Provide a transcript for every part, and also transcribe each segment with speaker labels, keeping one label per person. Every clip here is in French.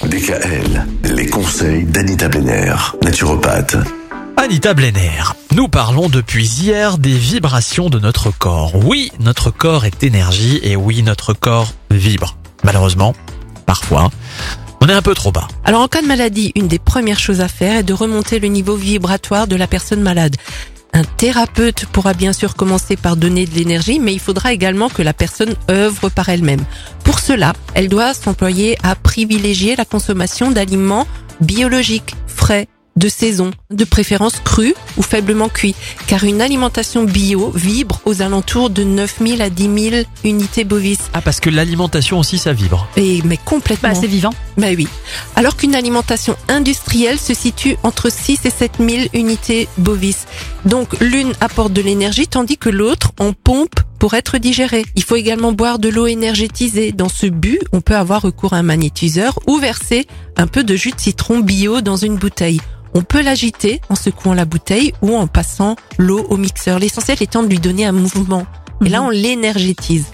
Speaker 1: DKL, les conseils d'Anita Benner, naturopathe.
Speaker 2: Anita Blenner, nous parlons depuis hier des vibrations de notre corps. Oui, notre corps est énergie et oui, notre corps vibre. Malheureusement, parfois, on est un peu trop bas.
Speaker 3: Alors en cas de maladie, une des premières choses à faire est de remonter le niveau vibratoire de la personne malade. Un thérapeute pourra bien sûr commencer par donner de l'énergie, mais il faudra également que la personne œuvre par elle-même. Pour cela, elle doit s'employer à privilégier la consommation d'aliments biologiques, frais, de saison, de préférence crus ou faiblement cuits, car une alimentation bio vibre aux alentours de 9000 à 10 000 unités bovises.
Speaker 2: Ah, parce que l'alimentation aussi, ça vibre.
Speaker 3: Et mais complètement.
Speaker 4: Bah, c'est vivant.
Speaker 3: Bah oui. Alors qu'une alimentation industrielle se situe entre 6 et 7 000 unités bovises. Donc l'une apporte de l'énergie tandis que l'autre en pompe pour être digérée. Il faut également boire de l'eau énergétisée. Dans ce but, on peut avoir recours à un magnétiseur ou verser un peu de jus de citron bio dans une bouteille. On peut l'agiter en secouant la bouteille ou en passant l'eau au mixeur. L'essentiel étant de lui donner un mouvement. Et là, on l'énergétise.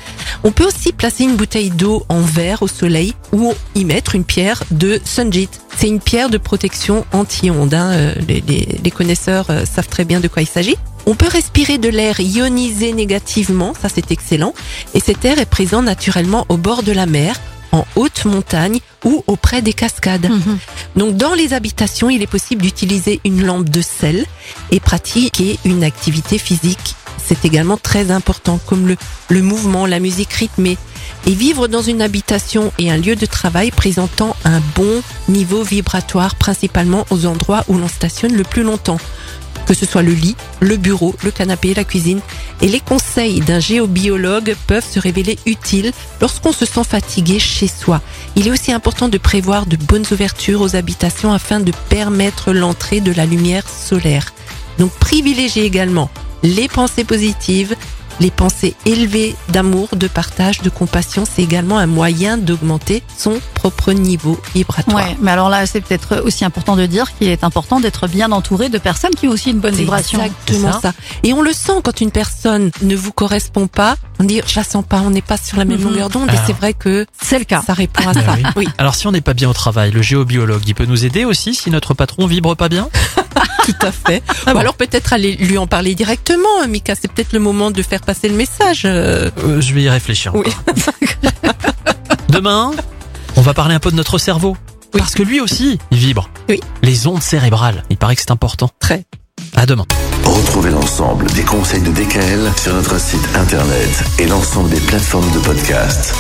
Speaker 3: On peut aussi placer une bouteille d'eau en verre au soleil ou y mettre une pierre de Sunjit. C'est une pierre de protection anti-ondes. hein. Euh, Les, les- les connaisseurs euh, savent très bien de quoi il s'agit. On peut respirer de l'air ionisé négativement, ça c'est excellent. Et cet air est présent naturellement au bord de la mer, en haute montagne ou auprès des cascades. Donc dans les habitations, il est possible d'utiliser une lampe de sel et pratiquer une activité physique. C'est également très important, comme le, le mouvement, la musique rythmée. Et vivre dans une habitation et un lieu de travail présentant un bon niveau vibratoire, principalement aux endroits où l'on stationne le plus longtemps. Que ce soit le lit, le bureau, le canapé, la cuisine. Et les conseils d'un géobiologue peuvent se révéler utiles lorsqu'on se sent fatigué chez soi. Il est aussi important de prévoir de bonnes ouvertures aux habitations afin de permettre l'entrée de la lumière solaire. Donc privilégiez également les pensées positives, les pensées élevées d'amour, de partage, de compassion. C'est également un moyen d'augmenter son propre niveau vibratoire.
Speaker 4: Ouais, mais alors là, c'est peut-être aussi important de dire qu'il est important d'être bien entouré de personnes qui ont aussi une bonne
Speaker 3: C'est
Speaker 4: vibration.
Speaker 3: exactement ça. Et on le sent quand une personne ne vous correspond pas. On dit, je la sens pas, on n'est pas sur la même
Speaker 4: Mhm.
Speaker 3: longueur d'onde. Et c'est vrai que
Speaker 4: C'est le cas.
Speaker 3: ça répond à ça.
Speaker 2: oui.
Speaker 3: Oui,
Speaker 2: Alors si on n'est pas bien au travail, le géobiologue, il peut nous aider aussi si notre patron vibre pas bien?
Speaker 3: Tout à fait.
Speaker 2: Ah
Speaker 3: Ou
Speaker 2: bon
Speaker 3: alors peut-être aller lui en parler directement, hein, Mika. C'est peut-être le moment de faire passer le message. euh.
Speaker 2: Euh, Je vais y réfléchir.
Speaker 3: Oui.
Speaker 2: Demain, on va parler un peu de notre cerveau.
Speaker 3: Oui.
Speaker 2: Parce que lui aussi, il vibre.
Speaker 3: Oui.
Speaker 2: Les ondes cérébrales, il paraît que c'est important.
Speaker 3: Très.
Speaker 2: À demain.
Speaker 1: Retrouvez l'ensemble des conseils de DKL sur notre site internet et l'ensemble des plateformes de podcast.